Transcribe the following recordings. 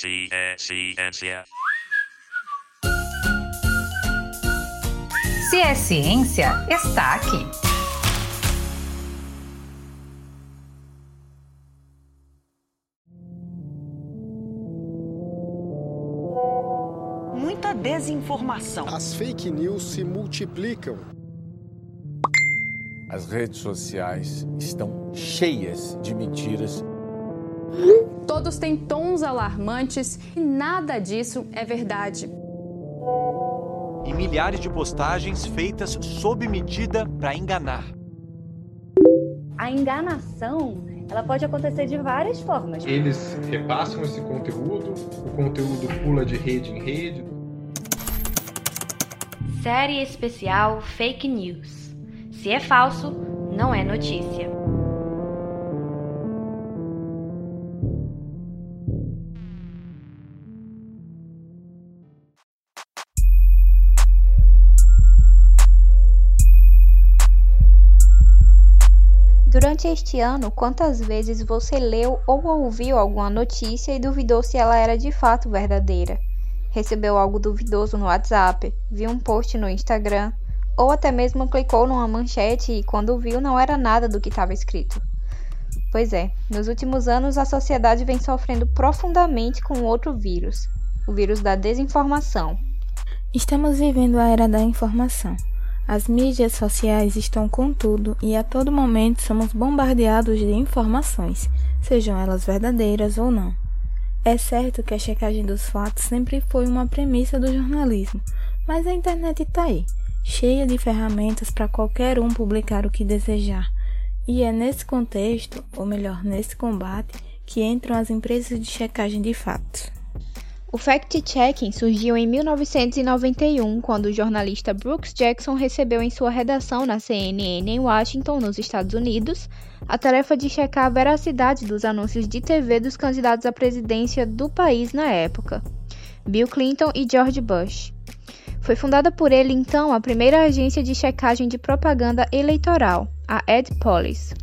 Se é ciência. Se é ciência, está aqui. Muita desinformação. As fake news se multiplicam. As redes sociais estão cheias de mentiras. Todos têm tons alarmantes e nada disso é verdade. E milhares de postagens feitas sob medida para enganar. A enganação, ela pode acontecer de várias formas. Eles repassam esse conteúdo, o conteúdo pula de rede em rede. Série especial Fake News. Se é falso, não é notícia. Durante este ano, quantas vezes você leu ou ouviu alguma notícia e duvidou se ela era de fato verdadeira? Recebeu algo duvidoso no WhatsApp, viu um post no Instagram, ou até mesmo clicou numa manchete e quando viu não era nada do que estava escrito. Pois é, nos últimos anos a sociedade vem sofrendo profundamente com outro vírus, o vírus da desinformação. Estamos vivendo a era da informação. As mídias sociais estão com tudo e a todo momento somos bombardeados de informações, sejam elas verdadeiras ou não. É certo que a checagem dos fatos sempre foi uma premissa do jornalismo, mas a internet está aí, cheia de ferramentas para qualquer um publicar o que desejar. E é nesse contexto, ou melhor, nesse combate, que entram as empresas de checagem de fatos. O fact-checking surgiu em 1991, quando o jornalista Brooks Jackson recebeu em sua redação na CNN em Washington, nos Estados Unidos, a tarefa de checar a veracidade dos anúncios de TV dos candidatos à presidência do país na época, Bill Clinton e George Bush. Foi fundada por ele então a primeira agência de checagem de propaganda eleitoral, a Ed Police.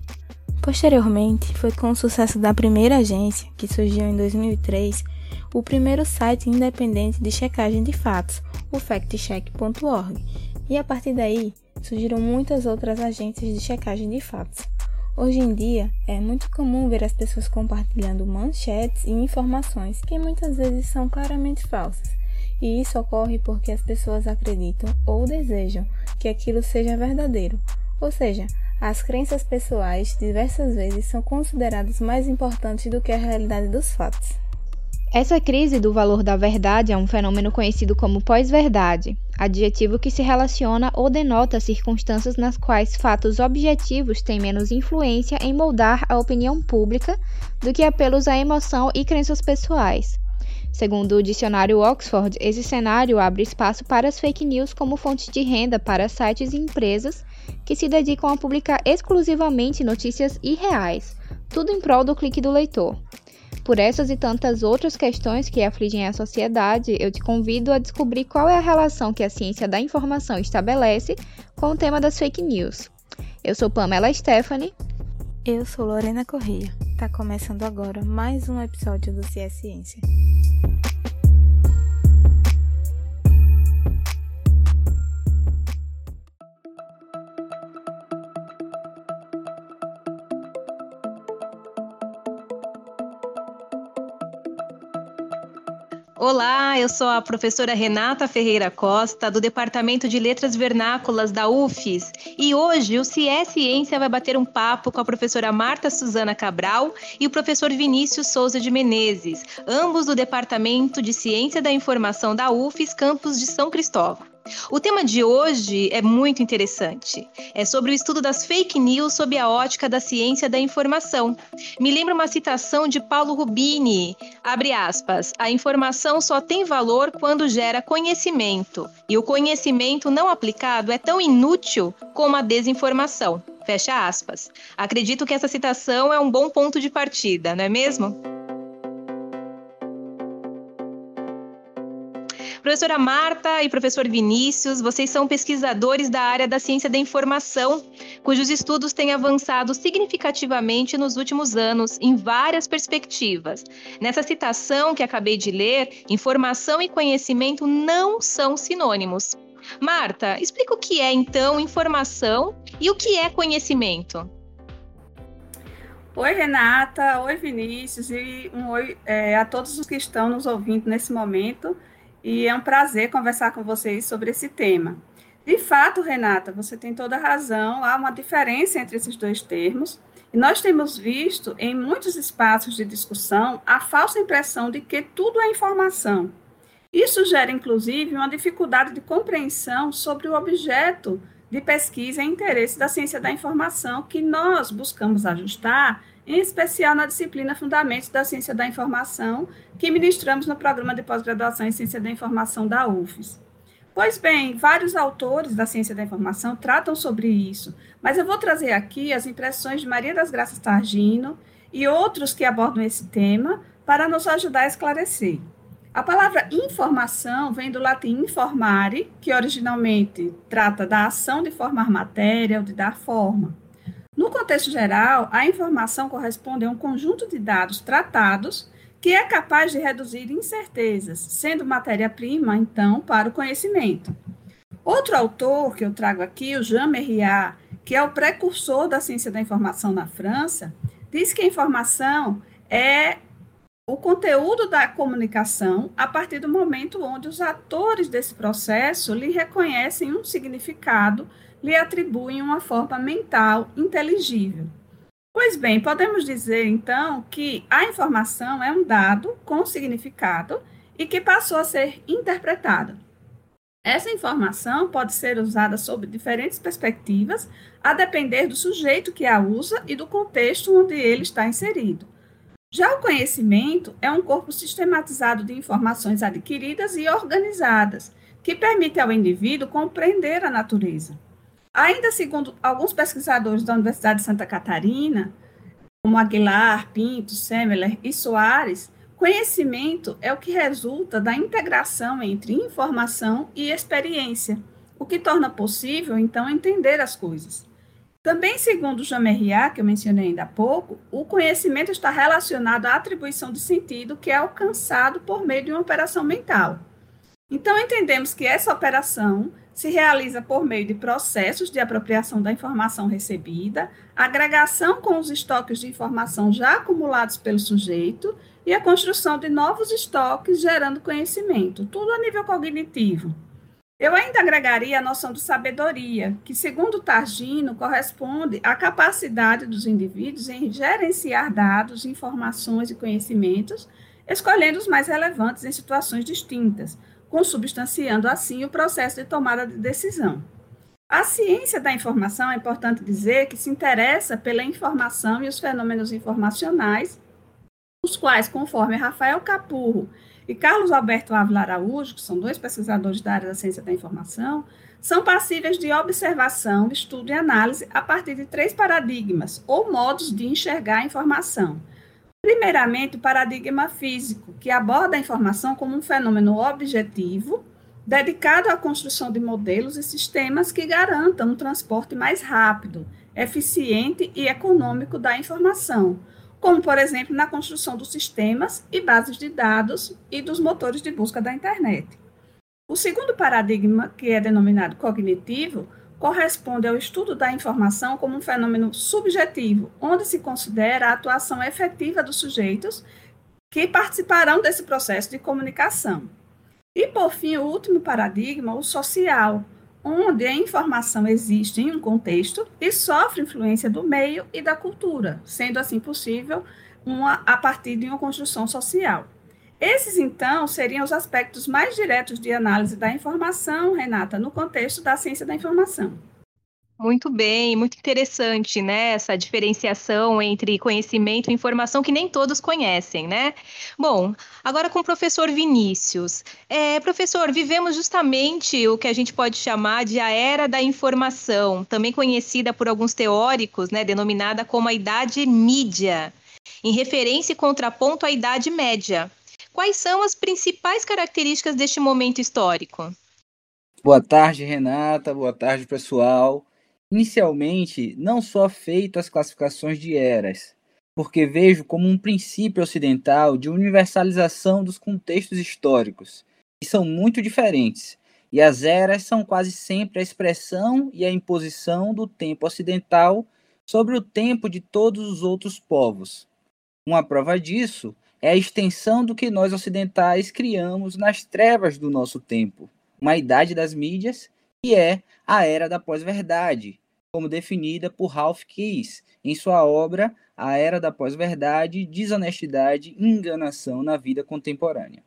Posteriormente, foi com o sucesso da primeira agência, que surgiu em 2003, o primeiro site independente de checagem de fatos, o factcheck.org, e a partir daí surgiram muitas outras agências de checagem de fatos. Hoje em dia, é muito comum ver as pessoas compartilhando manchetes e informações que muitas vezes são claramente falsas, e isso ocorre porque as pessoas acreditam ou desejam que aquilo seja verdadeiro, ou seja, as crenças pessoais diversas vezes são consideradas mais importantes do que a realidade dos fatos. Essa crise do valor da verdade é um fenômeno conhecido como pós-verdade, adjetivo que se relaciona ou denota circunstâncias nas quais fatos objetivos têm menos influência em moldar a opinião pública do que apelos à emoção e crenças pessoais. Segundo o dicionário Oxford, esse cenário abre espaço para as fake news como fonte de renda para sites e empresas que se dedicam a publicar exclusivamente notícias irreais, tudo em prol do clique do leitor. Por essas e tantas outras questões que afligem a sociedade, eu te convido a descobrir qual é a relação que a ciência da informação estabelece com o tema das fake news. Eu sou Pamela Stephanie. Eu sou Lorena Corrêa. Tá começando agora mais um episódio do CS Ciência. Olá, eu sou a professora Renata Ferreira Costa, do Departamento de Letras Vernáculas da UFES, e hoje o CS Ciência vai bater um papo com a professora Marta Suzana Cabral e o professor Vinícius Souza de Menezes, ambos do Departamento de Ciência da Informação da UFES, campus de São Cristóvão. O tema de hoje é muito interessante. É sobre o estudo das fake news sob a ótica da ciência da informação. Me lembra uma citação de Paulo Rubini, abre aspas, a informação só tem valor quando gera conhecimento, e o conhecimento não aplicado é tão inútil como a desinformação. Fecha aspas. Acredito que essa citação é um bom ponto de partida, não é mesmo? Professora Marta e professor Vinícius, vocês são pesquisadores da área da ciência da informação. cujos estudos têm avançado significativamente nos últimos anos em várias perspectivas. Nessa citação que acabei de ler, informação e conhecimento não são sinônimos. Marta, explica o que é então informação e o que é conhecimento. Oi, Renata. Oi, Vinícius. E um oi é, a todos os que estão nos ouvindo nesse momento. E é um prazer conversar com vocês sobre esse tema. De fato, Renata, você tem toda a razão. Há uma diferença entre esses dois termos. E nós temos visto em muitos espaços de discussão a falsa impressão de que tudo é informação. Isso gera, inclusive, uma dificuldade de compreensão sobre o objeto de pesquisa e interesse da ciência da informação que nós buscamos ajustar, em especial na disciplina Fundamentos da Ciência da Informação, que ministramos no programa de pós-graduação em Ciência da Informação da UFES. Pois bem, vários autores da ciência da informação tratam sobre isso, mas eu vou trazer aqui as impressões de Maria das Graças Targino e outros que abordam esse tema para nos ajudar a esclarecer. A palavra informação vem do latim informare, que originalmente trata da ação de formar matéria ou de dar forma. No contexto geral, a informação corresponde a um conjunto de dados tratados que é capaz de reduzir incertezas, sendo matéria-prima, então, para o conhecimento. Outro autor que eu trago aqui, o Jean Merriat, que é o precursor da ciência da informação na França, diz que a informação é o conteúdo da comunicação a partir do momento onde os atores desse processo lhe reconhecem um significado, lhe atribuem uma forma mental inteligível. Pois bem, podemos dizer então que a informação é um dado com significado e que passou a ser interpretado. Essa informação pode ser usada sob diferentes perspectivas, a depender do sujeito que a usa e do contexto onde ele está inserido. Já o conhecimento é um corpo sistematizado de informações adquiridas e organizadas, que permite ao indivíduo compreender a natureza. Ainda segundo alguns pesquisadores da Universidade de Santa Catarina, como Aguilar, Pinto, Semmeler e Soares, conhecimento é o que resulta da integração entre informação e experiência, o que torna possível, então, entender as coisas. Também, segundo Jamerriat, que eu mencionei ainda há pouco, o conhecimento está relacionado à atribuição de sentido que é alcançado por meio de uma operação mental. Então, entendemos que essa operação se realiza por meio de processos de apropriação da informação recebida, agregação com os estoques de informação já acumulados pelo sujeito e a construção de novos estoques gerando conhecimento, tudo a nível cognitivo. Eu ainda agregaria a noção de sabedoria, que, segundo Targino, corresponde à capacidade dos indivíduos em gerenciar dados, informações e conhecimentos, escolhendo os mais relevantes em situações distintas, consubstanciando assim o processo de tomada de decisão. A ciência da informação, é importante dizer, que se interessa pela informação e os fenômenos informacionais, os quais, conforme Rafael Capurro e Carlos Alberto Ávila Araújo, que são dois pesquisadores da área da ciência da informação, são passíveis de observação, estudo e análise a partir de três paradigmas ou modos de enxergar a informação. Primeiramente, o paradigma físico, que aborda a informação como um fenômeno objetivo, dedicado à construção de modelos e sistemas que garantam um transporte mais rápido, eficiente e econômico da informação, como, por exemplo, na construção dos sistemas e bases de dados e dos motores de busca da internet. O segundo paradigma, que é denominado cognitivo, corresponde ao estudo da informação como um fenômeno subjetivo, onde se considera a atuação efetiva dos sujeitos que participarão desse processo de comunicação. E, por fim, o último paradigma, o social, onde a informação existe em um contexto e sofre influência do meio e da cultura, sendo assim possível uma, a partir de uma construção social. Esses, então, seriam os aspectos mais diretos de análise da informação, Renata, no contexto da ciência da informação. Muito bem, muito interessante, né? Essa diferenciação entre conhecimento e informação que nem todos conhecem, né? Bom, agora com o professor Vinícius. É, professor, vivemos justamente o que a gente pode chamar de a era da informação, também conhecida por alguns teóricos, né? Denominada como a Idade Mídia, em referência e contraponto à Idade Média. Quais são as principais características deste momento histórico? Boa tarde, Renata. Boa tarde, pessoal. Inicialmente, não sou afeito às classificações de eras, porque vejo como um princípio ocidental de universalização dos contextos históricos, que são muito diferentes, e as eras são quase sempre a expressão e a imposição do tempo ocidental sobre o tempo de todos os outros povos. Uma prova disso é a extensão do que nós ocidentais criamos nas trevas do nosso tempo, uma idade das mídias, que é a era da pós-verdade, como definida por Ralph Keyes em sua obra A Era da Pós-Verdade, Desonestidade e Enganação na Vida Contemporânea.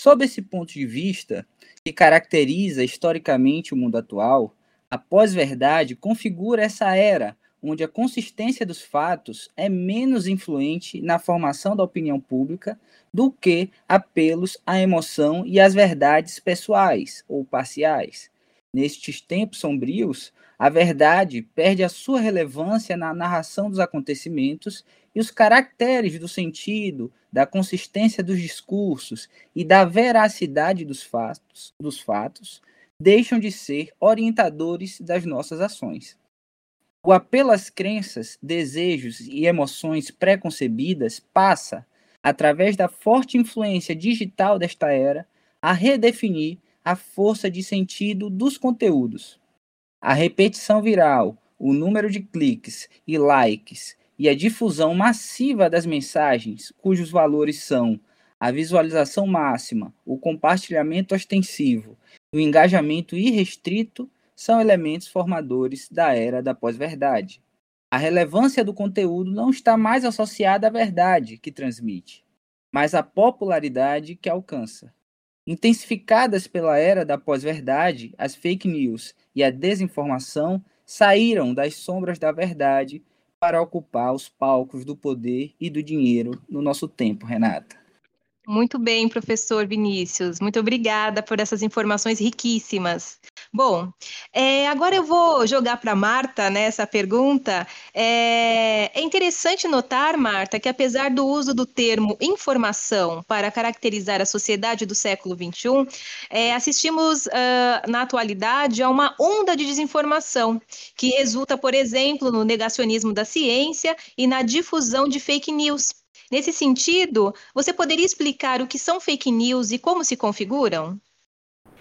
Sob esse ponto de vista, que caracteriza historicamente o mundo atual, a pós-verdade configura essa era onde a consistência dos fatos é menos influente na formação da opinião pública do que apelos à emoção e às verdades pessoais ou parciais. Nestes tempos sombrios, a verdade perde a sua relevância na narração dos acontecimentos e os caracteres do sentido, da consistência dos discursos e da veracidade dos fatos, dos fatos deixam de ser orientadores das nossas ações. O apelo às crenças, desejos e emoções preconcebidas passa, através da forte influência digital desta era, a redefinir a força de sentido dos conteúdos. A repetição viral, o número de cliques e likes e a difusão massiva das mensagens, cujos valores são a visualização máxima, o compartilhamento ostensivo, o engajamento irrestrito são elementos formadores da era da pós-verdade. A relevância do conteúdo não está mais associada à verdade que transmite, mas à popularidade que alcança. Intensificadas pela era da pós-verdade, as fake news e a desinformação saíram das sombras da verdade para ocupar os palcos do poder e do dinheiro no nosso tempo, Renata. Muito bem, professor Vinícius. Muito obrigada por essas informações riquíssimas. Bom, é, agora eu vou jogar para Marta né, essa pergunta. É, é, interessante notar, Marta, que apesar do uso do termo informação para caracterizar a sociedade do século XXI, é, assistimos uh, na atualidade a uma onda de desinformação que resulta, por exemplo, no negacionismo da ciência e na difusão de fake news. Nesse sentido, você poderia explicar o que são fake news e como se configuram?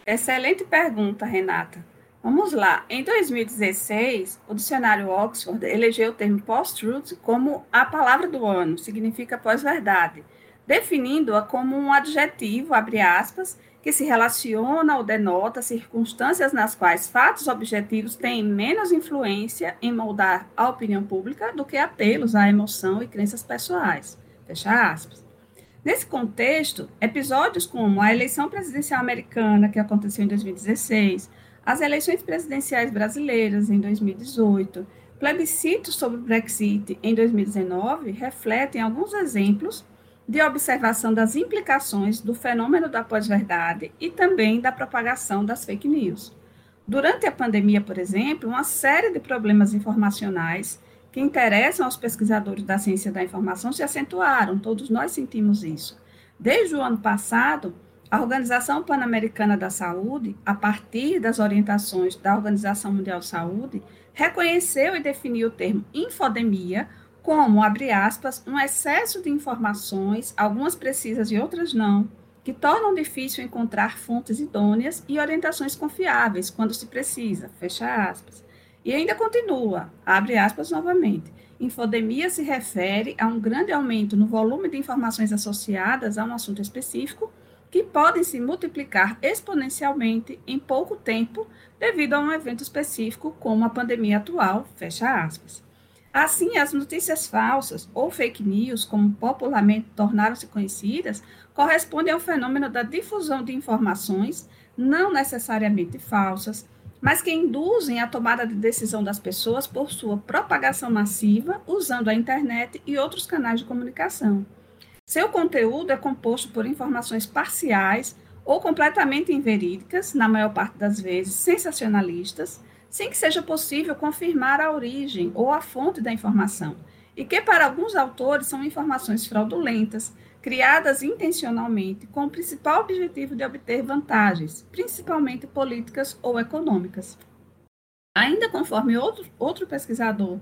Excelente pergunta, Renata. Vamos lá. Em 2016, o dicionário Oxford elegeu o termo post-truth como a palavra do ano, significa pós-verdade, definindo-a como um adjetivo, abre aspas, que se relaciona ou denota circunstâncias nas quais fatos objetivos têm menos influência em moldar a opinião pública do que apelos à emoção e crenças pessoais. Fecha aspas. Nesse contexto, episódios como a eleição presidencial americana, que aconteceu em 2016, as eleições presidenciais brasileiras em 2018, plebiscitos sobre o Brexit em 2019 refletem alguns exemplos de observação das implicações do fenômeno da pós-verdade e também da propagação das fake news. Durante a pandemia, por exemplo, uma série de problemas informacionais que interessam aos pesquisadores da ciência da informação se acentuaram, todos nós sentimos isso. Desde o ano passado, a Organização Pan-Americana da Saúde, a partir das orientações da Organização Mundial de Saúde, reconheceu e definiu o termo infodemia como, abre aspas, um excesso de informações, algumas precisas e outras não, que tornam difícil encontrar fontes idôneas e orientações confiáveis quando se precisa, fecha aspas. E ainda continua, abre aspas novamente. Infodemia se refere a um grande aumento no volume de informações associadas a um assunto específico que podem se multiplicar exponencialmente em pouco tempo devido a um evento específico, como a pandemia atual, fecha aspas. Assim, as notícias falsas ou fake news, como popularmente tornaram-se conhecidas, correspondem ao fenômeno da difusão de informações não necessariamente falsas, mas que induzem a tomada de decisão das pessoas por sua propagação massiva, usando a internet e outros canais de comunicação. Seu conteúdo é composto por informações parciais ou completamente inverídicas, na maior parte das vezes sensacionalistas, sem que seja possível confirmar a origem ou a fonte da informação, e que para alguns autores são informações fraudulentas, criadas intencionalmente com o principal objetivo de obter vantagens, principalmente políticas ou econômicas. Ainda conforme outro, outro pesquisador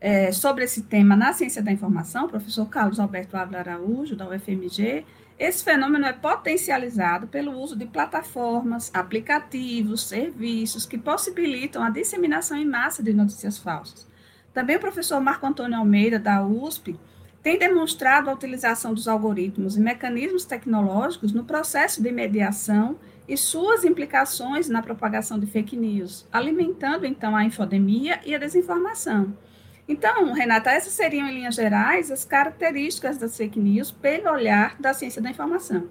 é, sobre esse tema na ciência da informação, o professor Carlos Alberto Ávila Araújo, da UFMG, esse fenômeno é potencializado pelo uso de plataformas, aplicativos, serviços que possibilitam a disseminação em massa de notícias falsas. Também o professor Marco Antônio Almeida, da USP, tem demonstrado a utilização dos algoritmos e mecanismos tecnológicos no processo de mediação e suas implicações na propagação de fake news, alimentando então a infodemia e a desinformação. Então, Renata, essas seriam, em linhas gerais, as características das fake news pelo olhar da ciência da informação.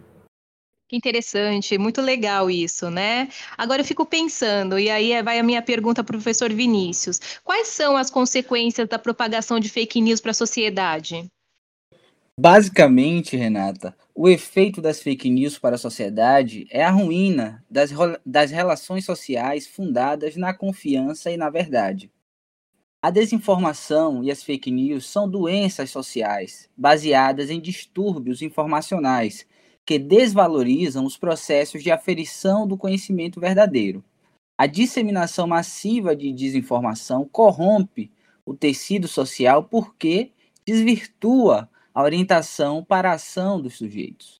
Que interessante, muito legal isso, né? Agora eu fico pensando, e aí vai a minha pergunta para o professor Vinícius: quais são as consequências da propagação de fake news para a sociedade? Basicamente, Renata, o efeito das fake news para a sociedade é a ruína das, das relações sociais fundadas na confiança e na verdade. A desinformação e as fake news são doenças sociais baseadas em distúrbios informacionais que desvalorizam os processos de aferição do conhecimento verdadeiro. A disseminação massiva de desinformação corrompe o tecido social porque desvirtua a orientação para a ação dos sujeitos.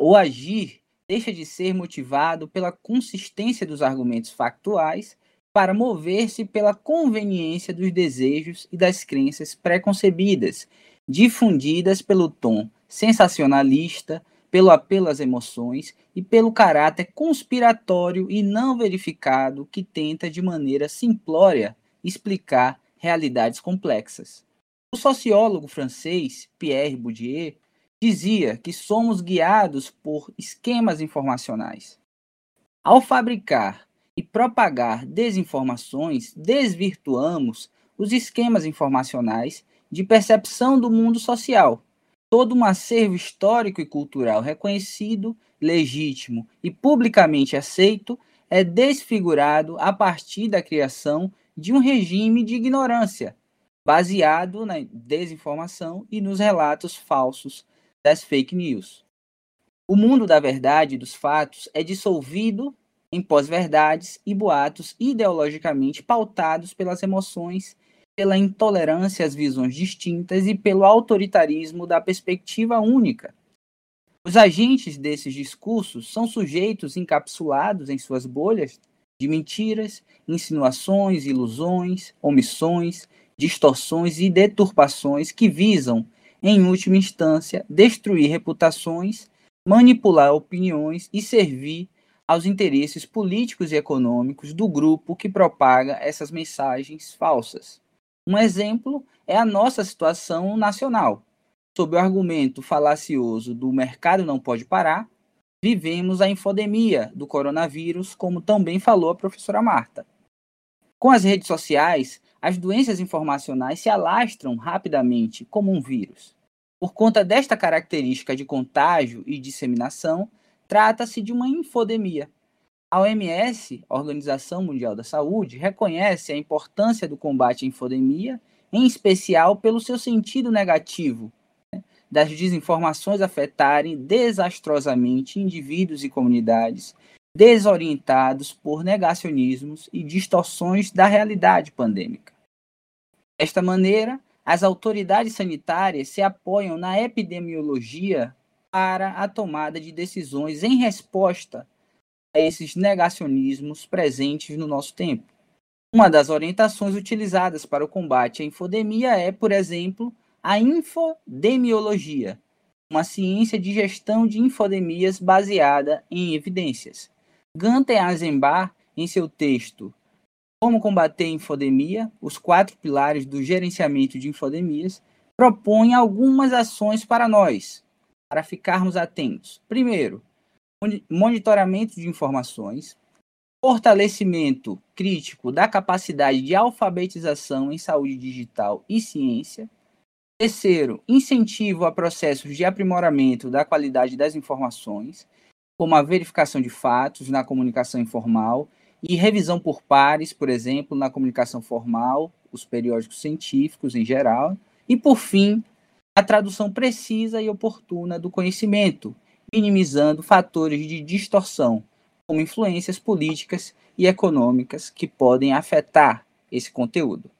o agir deixa de ser motivado pela consistência dos argumentos factuais para mover-se pela conveniência dos desejos e das crenças preconcebidas, difundidas pelo tom sensacionalista, pelo apelo às emoções e pelo caráter conspiratório e não verificado que tenta de maneira simplória explicar realidades complexas. O sociólogo francês Pierre Bourdieu dizia que somos guiados por esquemas informacionais. Ao fabricar e propagar desinformações, desvirtuamos os esquemas informacionais de percepção do mundo social. Todo um acervo histórico e cultural reconhecido, legítimo e publicamente aceito é desfigurado a partir da criação de um regime de ignorância baseado na desinformação e nos relatos falsos das fake news. O mundo da verdade e dos fatos é dissolvido em pós-verdades e boatos ideologicamente pautados pelas emoções, pela intolerância às visões distintas e pelo autoritarismo da perspectiva única. Os agentes desses discursos são sujeitos encapsulados em suas bolhas de mentiras, insinuações, ilusões, omissões, distorções e deturpações que visam, em última instância, destruir reputações, manipular opiniões e servir aos interesses políticos e econômicos do grupo que propaga essas mensagens falsas. Um exemplo é a nossa situação nacional. Sob o argumento falacioso do mercado não pode parar, vivemos a infodemia do coronavírus, como também falou a professora Marta. Com as redes sociais, as doenças informacionais se alastram rapidamente como um vírus. Por conta desta característica de contágio e disseminação, trata-se de uma infodemia. A OMS, Organização Mundial da Saúde, reconhece a importância do combate à infodemia, em especial pelo seu sentido negativo, né, das desinformações afetarem desastrosamente indivíduos e comunidades, desorientados por negacionismos e distorções da realidade pandêmica. Desta maneira, as autoridades sanitárias se apoiam na epidemiologia para a tomada de decisões em resposta esses negacionismos presentes no nosso tempo. Uma das orientações utilizadas para o combate à infodemia é, por exemplo, a infodemiologia, uma ciência de gestão de infodemias baseada em evidências. Gunther Eisenbach, em seu texto como combater a infodemia, os quatro pilares do gerenciamento de infodemias, propõe algumas ações para nós, para ficarmos atentos. Primeiro, monitoramento de informações, fortalecimento crítico da capacidade de alfabetização em saúde digital e ciência. Terceiro, incentivo a processos de aprimoramento da qualidade das informações, como a verificação de fatos na comunicação informal e revisão por pares, por exemplo, na comunicação formal, os periódicos científicos em geral, e por fim, a tradução precisa e oportuna do conhecimento, minimizando fatores de distorção, como influências políticas e econômicas que podem afetar esse conteúdo.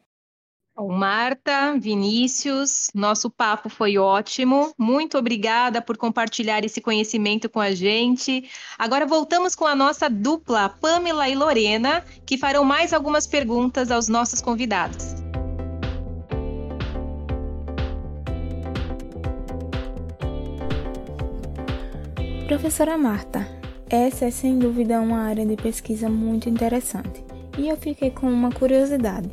Marta, Vinícius, nosso papo foi ótimo. Muito obrigada por compartilhar esse conhecimento com a gente. Agora voltamos com a nossa dupla, Pamela e Lorena, que farão mais algumas perguntas aos nossos convidados. Professora Marta, essa é sem dúvida uma área de pesquisa muito interessante e eu fiquei com uma curiosidade.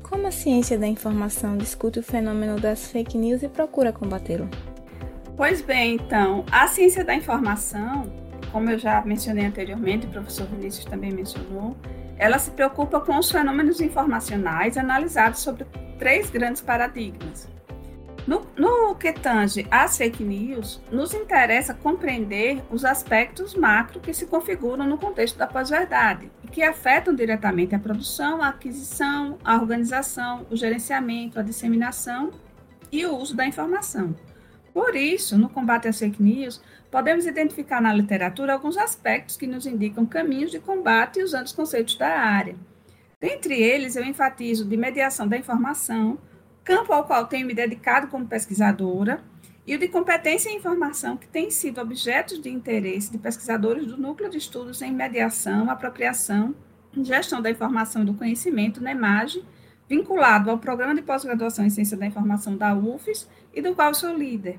Como a ciência da informação discute o fenômeno das fake news e procura combatê-lo? Pois bem, então, a ciência da informação, como eu já mencionei anteriormente, o professor Vinícius também mencionou, ela se preocupa com os fenômenos informacionais analisados sobre três grandes paradigmas. No, no que tange às fake news, nos interessa compreender os aspectos macro que se configuram no contexto da pós-verdade e que afetam diretamente a produção, a aquisição, a organização, o gerenciamento, a disseminação e o uso da informação. Por isso, no combate às fake news, podemos identificar na literatura alguns aspectos que nos indicam caminhos de combate usando os conceitos da área. Dentre eles, eu enfatizo de mediação da informação, campo ao qual tenho me dedicado como pesquisadora, e o de competência e informação, que tem sido objetos de interesse de pesquisadores do Núcleo de Estudos em Mediação, Apropriação, Gestão da Informação e do Conhecimento, NEMAGE, vinculado ao Programa de Pós-Graduação em Ciência da Informação da UFES e do qual sou líder.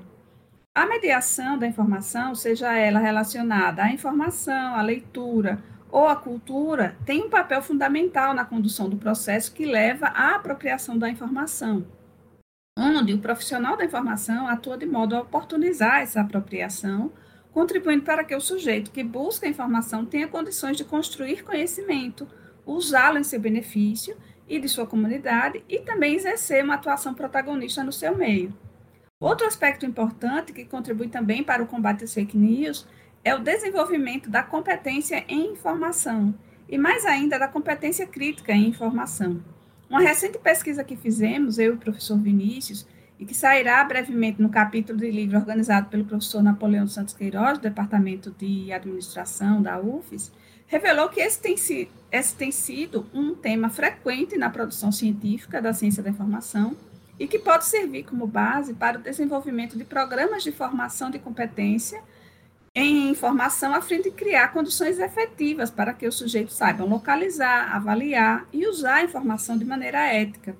A mediação da informação, seja ela relacionada à informação, à leitura ou à cultura, tem um papel fundamental na condução do processo que leva à apropriação da informação onde o profissional da informação atua de modo a oportunizar essa apropriação, contribuindo para que o sujeito que busca a informação tenha condições de construir conhecimento, usá-lo em seu benefício e de sua comunidade e também exercer uma atuação protagonista no seu meio. Outro aspecto importante que contribui também para o combate às fake news é o desenvolvimento da competência em informação e mais ainda da competência crítica em informação. Uma recente pesquisa que fizemos, eu e o professor Vinícius, e que sairá brevemente no capítulo de livro organizado pelo professor Napoleão Santos Queiroz, do Departamento de Administração da UFES, revelou que esse tem, si, esse tem sido um tema frequente na produção científica da ciência da informação e que pode servir como base para o desenvolvimento de programas de formação de competência em informação a fim de criar condições efetivas para que os sujeitos saibam localizar, avaliar e usar a informação de maneira ética.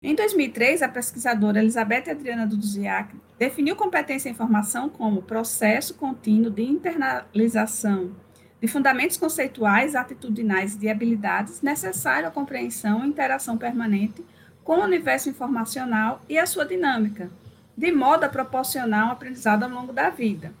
Em 2003, a pesquisadora Elizabeth Adriana Dudziak definiu competência em informação como processo contínuo de internalização de fundamentos conceituais, atitudinais e de habilidades necessários à compreensão e interação permanente com o universo informacional e a sua dinâmica, de modo a proporcionar um aprendizado ao longo da vida.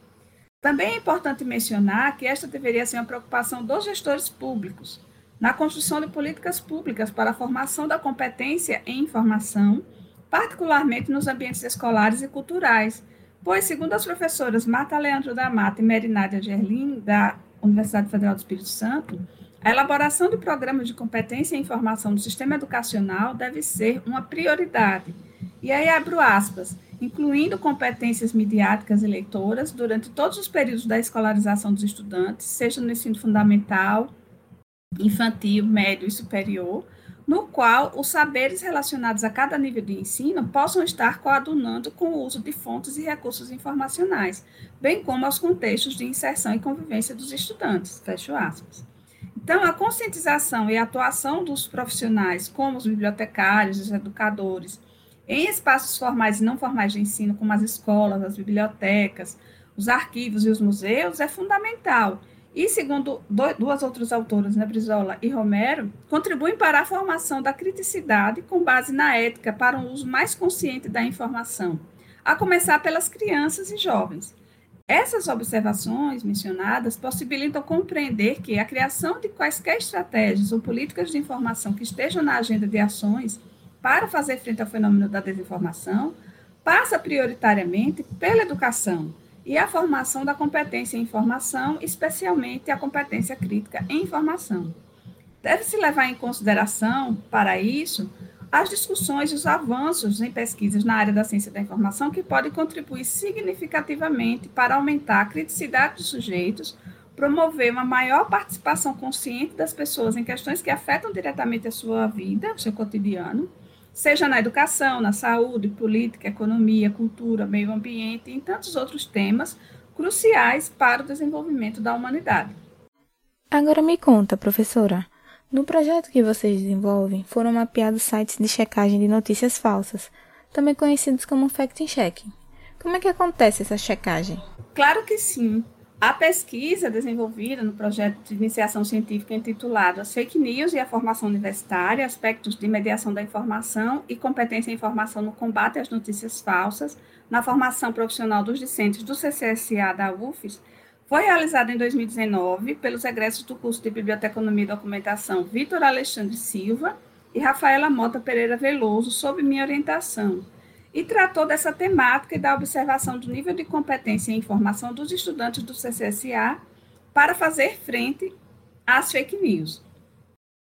Também é importante mencionar que esta deveria ser uma preocupação dos gestores públicos, na construção de políticas públicas para a formação da competência em informação, particularmente nos ambientes escolares e culturais, pois, segundo as professoras Marta Leandro da Mata e Merinádia Gerlin, da Universidade Federal do Espírito Santo, a elaboração de programas de competência em informação no sistema educacional deve ser uma prioridade. E aí abro aspas incluindo competências midiáticas e leitoras durante todos os períodos da escolarização dos estudantes, seja no ensino fundamental, infantil, médio e superior, no qual os saberes relacionados a cada nível de ensino possam estar coadunando com o uso de fontes e recursos informacionais, bem como aos contextos de inserção e convivência dos estudantes. Fecho aspas. Então, a conscientização e a atuação dos profissionais, como os bibliotecários, os educadores, em espaços formais e não formais de ensino, como as escolas, as bibliotecas, os arquivos e os museus, é fundamental. E, segundo duas outras autoras, né, Brizola e Romero, contribuem para a formação da criticidade com base na ética para um uso mais consciente da informação, a começar pelas crianças e jovens. Essas observações mencionadas possibilitam compreender que a criação de quaisquer estratégias ou políticas de informação que estejam na agenda de ações para fazer frente ao fenômeno da desinformação passa prioritariamente pela educação e a formação da competência em informação, especialmente a competência crítica em informação. Deve-se levar em consideração, para isso, as discussões e os avanços em pesquisas na área da ciência da informação que podem contribuir significativamente para aumentar a criticidade dos sujeitos, promover uma maior participação consciente das pessoas em questões que afetam diretamente a sua vida, o seu cotidiano, seja na educação, na saúde, política, economia, cultura, meio ambiente e em tantos outros temas cruciais para o desenvolvimento da humanidade. Agora me conta, professora. No projeto que vocês desenvolvem, foram mapeados sites de checagem de notícias falsas, também conhecidos como fact-checking. Como é que acontece essa checagem? Claro que sim. A pesquisa desenvolvida no projeto de iniciação científica intitulado As Fake News e a Formação Universitária, Aspectos de Mediação da Informação e Competência em Informação no Combate às Notícias Falsas, na formação profissional dos discentes do CCSA da UFES, foi realizada em 2019 pelos egressos do curso de Biblioteconomia e Documentação Vitor Alexandre Silva e Rafaela Mota Pereira Veloso, sob minha orientação e tratou dessa temática e da observação do nível de competência em informação dos estudantes do CCSA para fazer frente às fake news.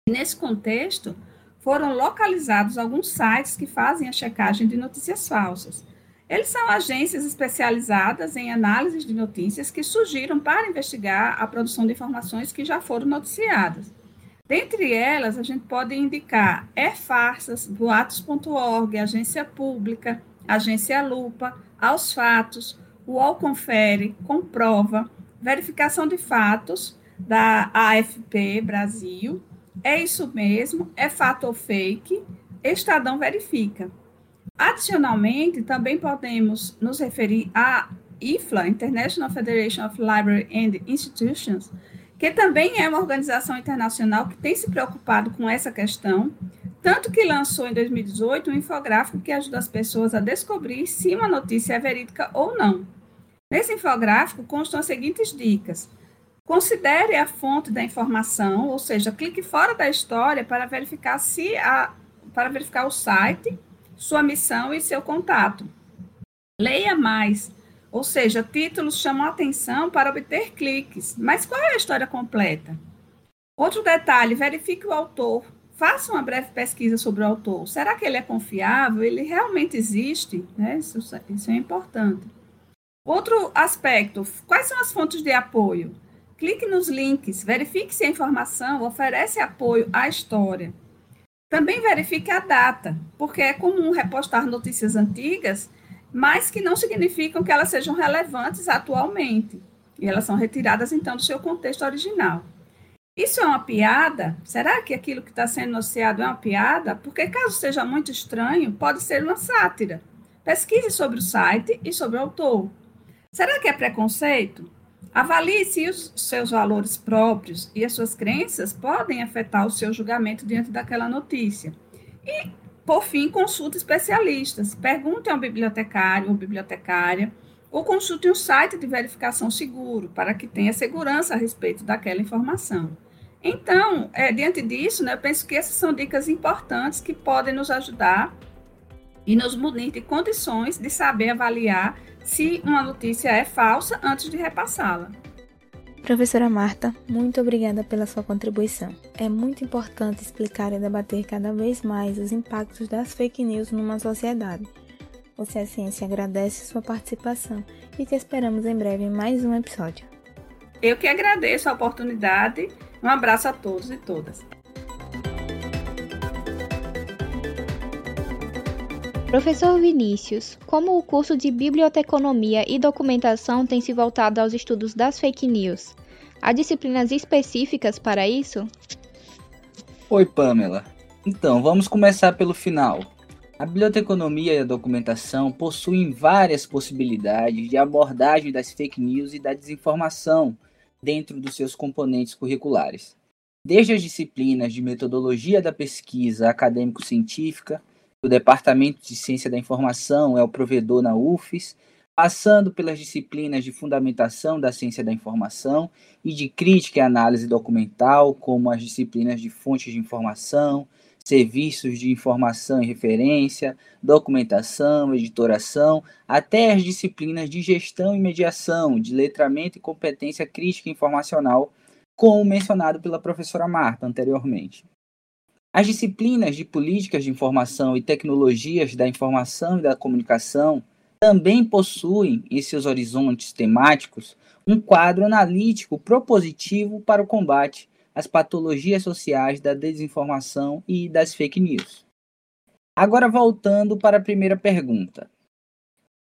Nesse contexto, foram localizados alguns sites que fazem a checagem de notícias falsas. Eles são agências especializadas em análises de notícias que surgiram para investigar a produção de informações que já foram noticiadas. Dentre elas, a gente pode indicar e-farsas, boatos.org, Agência Pública, Agência Lupa, Aos Fatos, UOL Confere, Comprova, Verificação de Fatos, da AFP Brasil, É Isso Mesmo, É Fato ou Fake, Estadão Verifica. Adicionalmente, também podemos nos referir à IFLA, International Federation of Library and Institutions, que também é uma organização internacional que tem se preocupado com essa questão, tanto que lançou em 2018 um infográfico que ajuda as pessoas a descobrir se uma notícia é verídica ou não. Nesse infográfico constam as seguintes dicas. Considere a fonte da informação, ou seja, clique fora da história para verificar se a, para verificar o site, sua missão e seu contato. Leia mais ou seja, títulos chamam atenção para obter cliques. Mas qual é a história completa? Outro detalhe: verifique o autor. Faça uma breve pesquisa sobre o autor. Será que ele é confiável? Ele realmente existe? Né? Isso, isso é importante. Outro aspecto: quais são as fontes de apoio? Clique nos links, verifique se a informação oferece apoio à história. Também verifique a data, porque é comum repostar notícias antigas mas que não significam que elas sejam relevantes atualmente. E elas são retiradas, então, do seu contexto original. Isso é uma piada? Será que aquilo que está sendo noticiado é uma piada? Porque, caso seja muito estranho, pode ser uma sátira. Pesquise sobre o site e sobre o autor. Será que é preconceito? Avalie se os seus valores próprios e as suas crenças podem afetar o seu julgamento diante daquela notícia. E por fim, consulte especialistas. Pergunte ao bibliotecário ou bibliotecária ou consulte um site de verificação seguro para que tenha segurança a respeito daquela informação. Então, é, diante disso, né, eu penso que essas são dicas importantes que podem nos ajudar e nos munir de condições de saber avaliar se uma notícia é falsa antes de repassá-la. Professora Marta, muito obrigada pela sua contribuição. É muito importante explicar e debater cada vez mais os impactos das fake news numa sociedade. O Ciência agradece sua participação e te esperamos em breve em mais um episódio. Eu que agradeço a oportunidade. Um abraço a todos e todas. Professor Vinícius, como o curso de Biblioteconomia e Documentação tem se voltado aos estudos das fake news? Há disciplinas específicas para isso? Oi, Pamela. Então, vamos começar pelo final. A biblioteconomia e a documentação possuem várias possibilidades de abordagem das fake news e da desinformação dentro dos seus componentes curriculares. Desde as disciplinas de metodologia da pesquisa acadêmico-científica, o Departamento de Ciência da Informação é o provedor na UFES, passando pelas disciplinas de fundamentação da ciência da informação e de crítica e análise documental, como as disciplinas de fontes de informação, serviços de informação e referência, documentação, editoração, até as disciplinas de gestão e mediação, de letramento e competência crítica informacional, como mencionado pela professora Marta anteriormente. As disciplinas de políticas de informação e tecnologias da informação e da comunicação também possuem em seus horizontes temáticos um quadro analítico propositivo para o combate às patologias sociais da desinformação e das fake news. Agora, voltando para a primeira pergunta.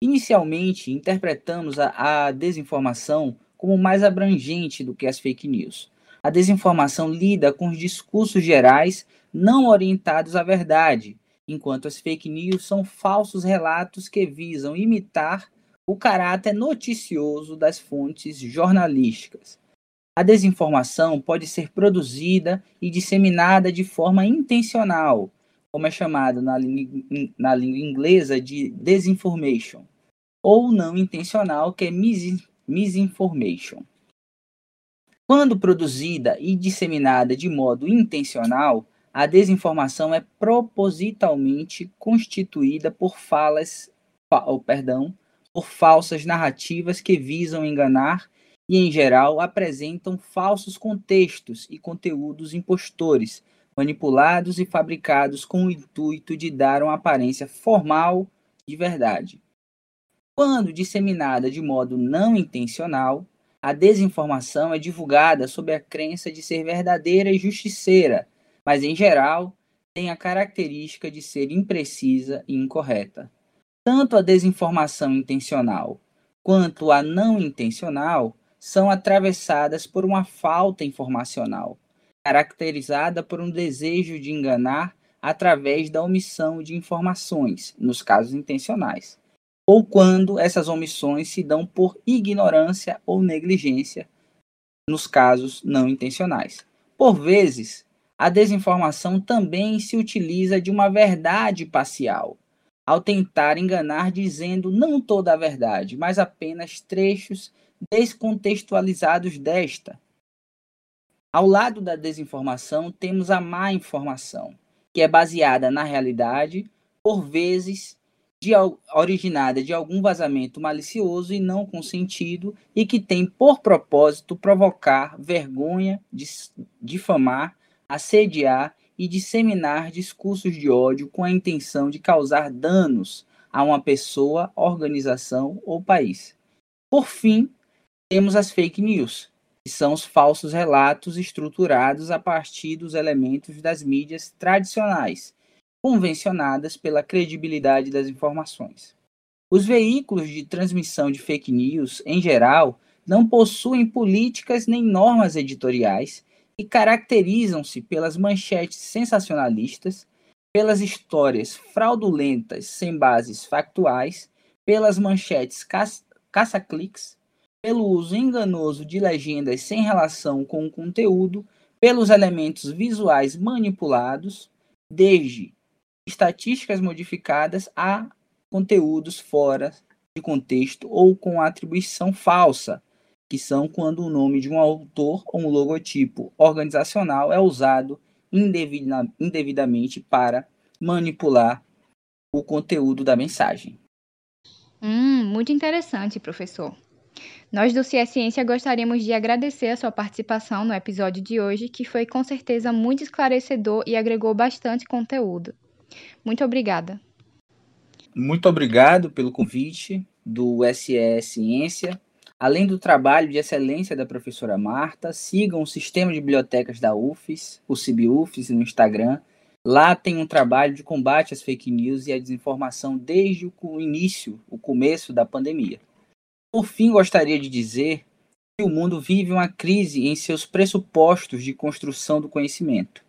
Inicialmente, interpretamos a, a desinformação como mais abrangente do que as fake news. A desinformação lida com os discursos gerais não orientados à verdade, enquanto as fake news são falsos relatos que visam imitar o caráter noticioso das fontes jornalísticas. A desinformação pode ser produzida e disseminada de forma intencional, como é chamado na, na língua inglesa de disinformation, ou não intencional, que é mis misinformation. Quando produzida e disseminada de modo intencional, a desinformação é propositalmente constituída por falas, oh, perdão, por falsas narrativas que visam enganar e, em geral, apresentam falsos contextos e conteúdos impostores, manipulados e fabricados com o intuito de dar uma aparência formal de verdade. Quando disseminada de modo não intencional, a desinformação é divulgada sob a crença de ser verdadeira e justiceira, mas em geral tem a característica de ser imprecisa e incorreta. Tanto a desinformação intencional quanto a não intencional são atravessadas por uma falta informacional, caracterizada por um desejo de enganar através da omissão de informações, nos casos intencionais, ou quando essas omissões se dão por ignorância ou negligência, nos casos não intencionais. Por vezes, a desinformação também se utiliza de uma verdade parcial, ao tentar enganar dizendo não toda a verdade, mas apenas trechos descontextualizados desta. Ao lado da desinformação, temos a má informação, que é baseada na realidade, por vezes de, originada de algum vazamento malicioso e não consentido, e que tem por propósito provocar vergonha, difamar, assediar e disseminar discursos de ódio com a intenção de causar danos a uma pessoa, organização ou país. Por fim, temos as fake news, que são os falsos relatos estruturados a partir dos elementos das mídias tradicionais, convencionadas pela credibilidade das informações. Os veículos de transmissão de fake news, em geral, não possuem políticas nem normas editoriais e caracterizam-se pelas manchetes sensacionalistas, pelas histórias fraudulentas sem bases factuais, pelas manchetes caça-cliques, pelo uso enganoso de legendas sem relação com o conteúdo, pelos elementos visuais manipulados, desde estatísticas modificadas a conteúdos fora de contexto ou com atribuição falsa, que são quando o nome de um autor ou um logotipo organizacional é usado indevida, indevidamente para manipular o conteúdo da mensagem. Hum, muito interessante, professor. Nós do Ciência gostaríamos de agradecer a sua participação no episódio de hoje, que foi com certeza muito esclarecedor e agregou bastante conteúdo. Muito obrigada. Muito obrigado pelo convite do SE Ciência Além do trabalho de excelência da professora Marta, sigam o Sistema de Bibliotecas da UFES, o CIBUFES, no Instagram. Lá tem um trabalho de combate às fake news e à desinformação desde o início, o começo da pandemia. Por fim, gostaria de dizer que o mundo vive uma crise em seus pressupostos de construção do conhecimento.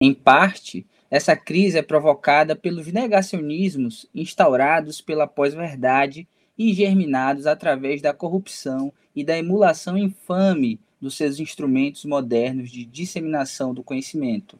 Em parte, essa crise é provocada pelos negacionismos instaurados pela pós-verdade e germinados através da corrupção e da emulação infame dos seus instrumentos modernos de disseminação do conhecimento.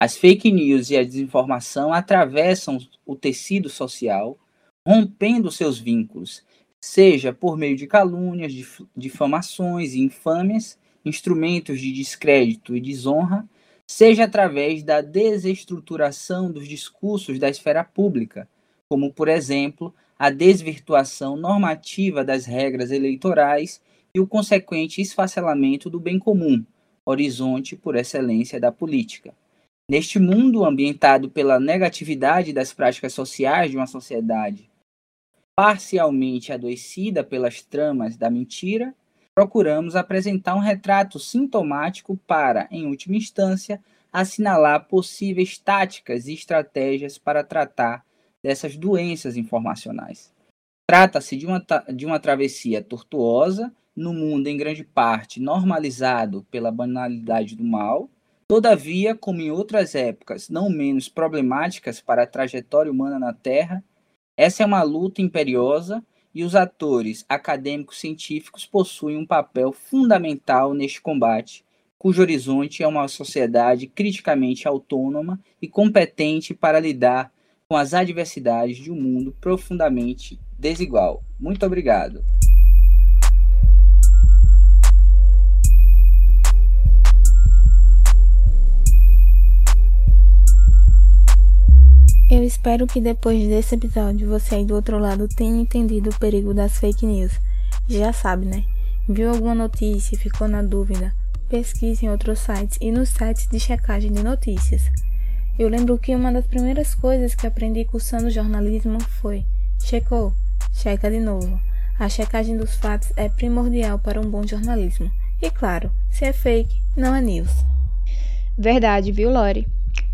As fake news e a desinformação atravessam o tecido social, rompendo seus vínculos, seja por meio de calúnias, difamações e infâmias, instrumentos de descrédito e desonra, seja através da desestruturação dos discursos da esfera pública, como, por exemplo, a desvirtuação normativa das regras eleitorais e o consequente esfacelamento do bem comum, horizonte por excelência da política. Neste mundo ambientado pela negatividade das práticas sociais de uma sociedade parcialmente adoecida pelas tramas da mentira, procuramos apresentar um retrato sintomático para, em última instância, assinalar possíveis táticas e estratégias para tratar dessas doenças informacionais. Trata-se de uma, de uma travessia tortuosa, no mundo em grande parte normalizado pela banalidade do mal, todavia, como em outras épocas não menos problemáticas para a trajetória humana na Terra, essa é uma luta imperiosa e os atores acadêmicos científicos possuem um papel fundamental neste combate, cujo horizonte é uma sociedade criticamente autônoma e competente para lidar com as adversidades de um mundo profundamente desigual. Muito obrigado. Eu espero que depois desse episódio você aí do outro lado tenha entendido o perigo das fake news. Já sabe, né? Viu alguma notícia e ficou na dúvida? Pesquise em outros sites e nos sites de checagem de notícias. Eu lembro que uma das primeiras coisas que aprendi cursando jornalismo foi: checou, checa de novo. A checagem dos fatos é primordial para um bom jornalismo. E claro, se é fake, não é news. Verdade, viu, Lore?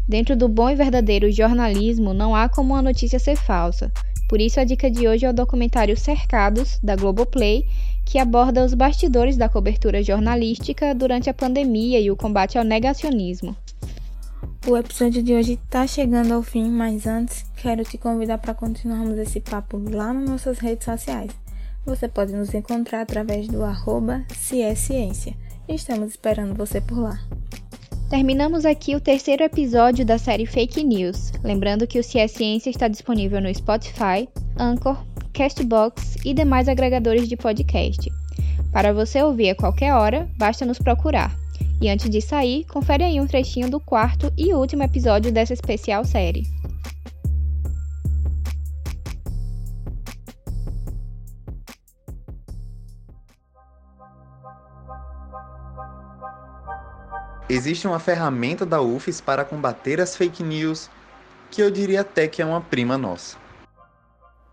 Dentro do bom e verdadeiro jornalismo, não há como uma notícia ser falsa. Por isso, a dica de hoje é o documentário Cercados, da Globoplay, que aborda os bastidores da cobertura jornalística durante a pandemia e o combate ao negacionismo. O episódio de hoje está chegando ao fim, mas antes quero te convidar para continuarmos esse papo lá nas nossas redes sociais. Você pode nos encontrar através do arroba Ciência. Estamos esperando você por lá. Terminamos aqui o terceiro episódio da série Fake News. Lembrando que o CS Ciência está disponível no Spotify, Anchor, Castbox e demais agregadores de podcast. Para você ouvir a qualquer hora, basta nos procurar. E antes de sair, confere aí um trechinho do quarto e último episódio dessa especial série. Existe uma ferramenta da UFES para combater as fake news que eu diria até que é uma prima nossa.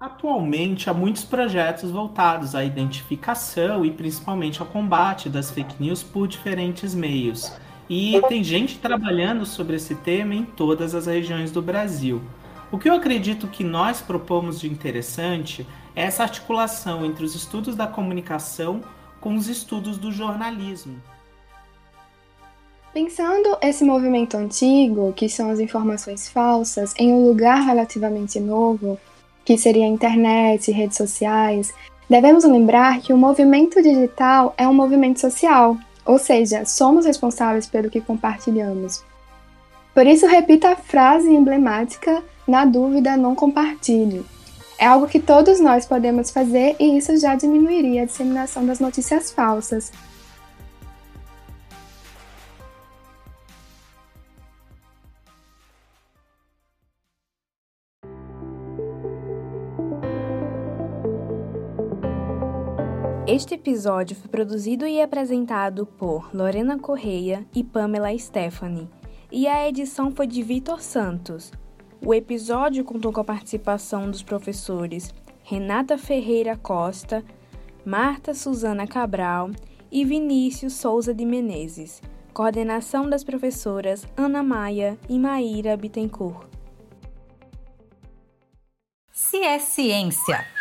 Atualmente há muitos projetos voltados à identificação e principalmente ao combate das fake news por diferentes meios. E tem gente trabalhando sobre esse tema em todas as regiões do Brasil. O que eu acredito que nós propomos de interessante é essa articulação entre os estudos da comunicação com os estudos do jornalismo. Pensando esse movimento antigo, que são as informações falsas, em um lugar relativamente novo, que seria internet redes sociais, devemos lembrar que o movimento digital é um movimento social, ou seja, somos responsáveis pelo que compartilhamos. Por isso, repita a frase emblemática: na dúvida, não compartilhe. É algo que todos nós podemos fazer e isso já diminuiria a disseminação das notícias falsas, Este episódio foi produzido e apresentado por Lorena Correia e Pamela Stephanie, e a edição foi de Vitor Santos. O episódio contou com a participação dos professores Renata Ferreira Costa, Marta Suzana Cabral e Vinícius Souza de Menezes. Coordenação das professoras Ana Maia e Maíra Bittencourt. Se é ciência